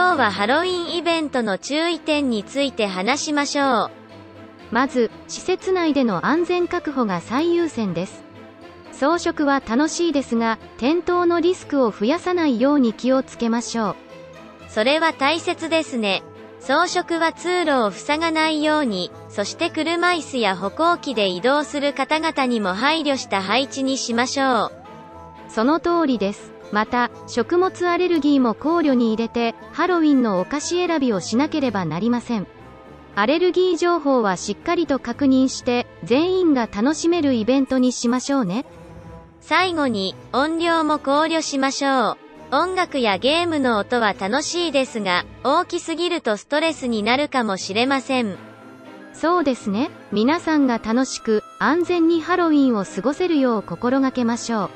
今日はハロウィンイベントの注意点について話しましょう。まず、施設内での安全確保が最優先です。装飾は楽しいですが、転倒のリスクを増やさないように気をつけましょう。それは大切ですね。装飾は通路を塞がないように、そして車椅子や歩行器で移動する方々にも配慮した配置にしましょう。その通りです。また、食物アレルギーも考慮に入れて、ハロウィンのお菓子選びをしなければなりません。アレルギー情報はしっかりと確認して、全員が楽しめるイベントにしましょうね。最後に、音量も考慮しましょう。音楽やゲームの音は楽しいですが、大きすぎるとストレスになるかもしれません。そうですね。皆さんが楽しく、安全にハロウィンを過ごせるよう心がけましょう。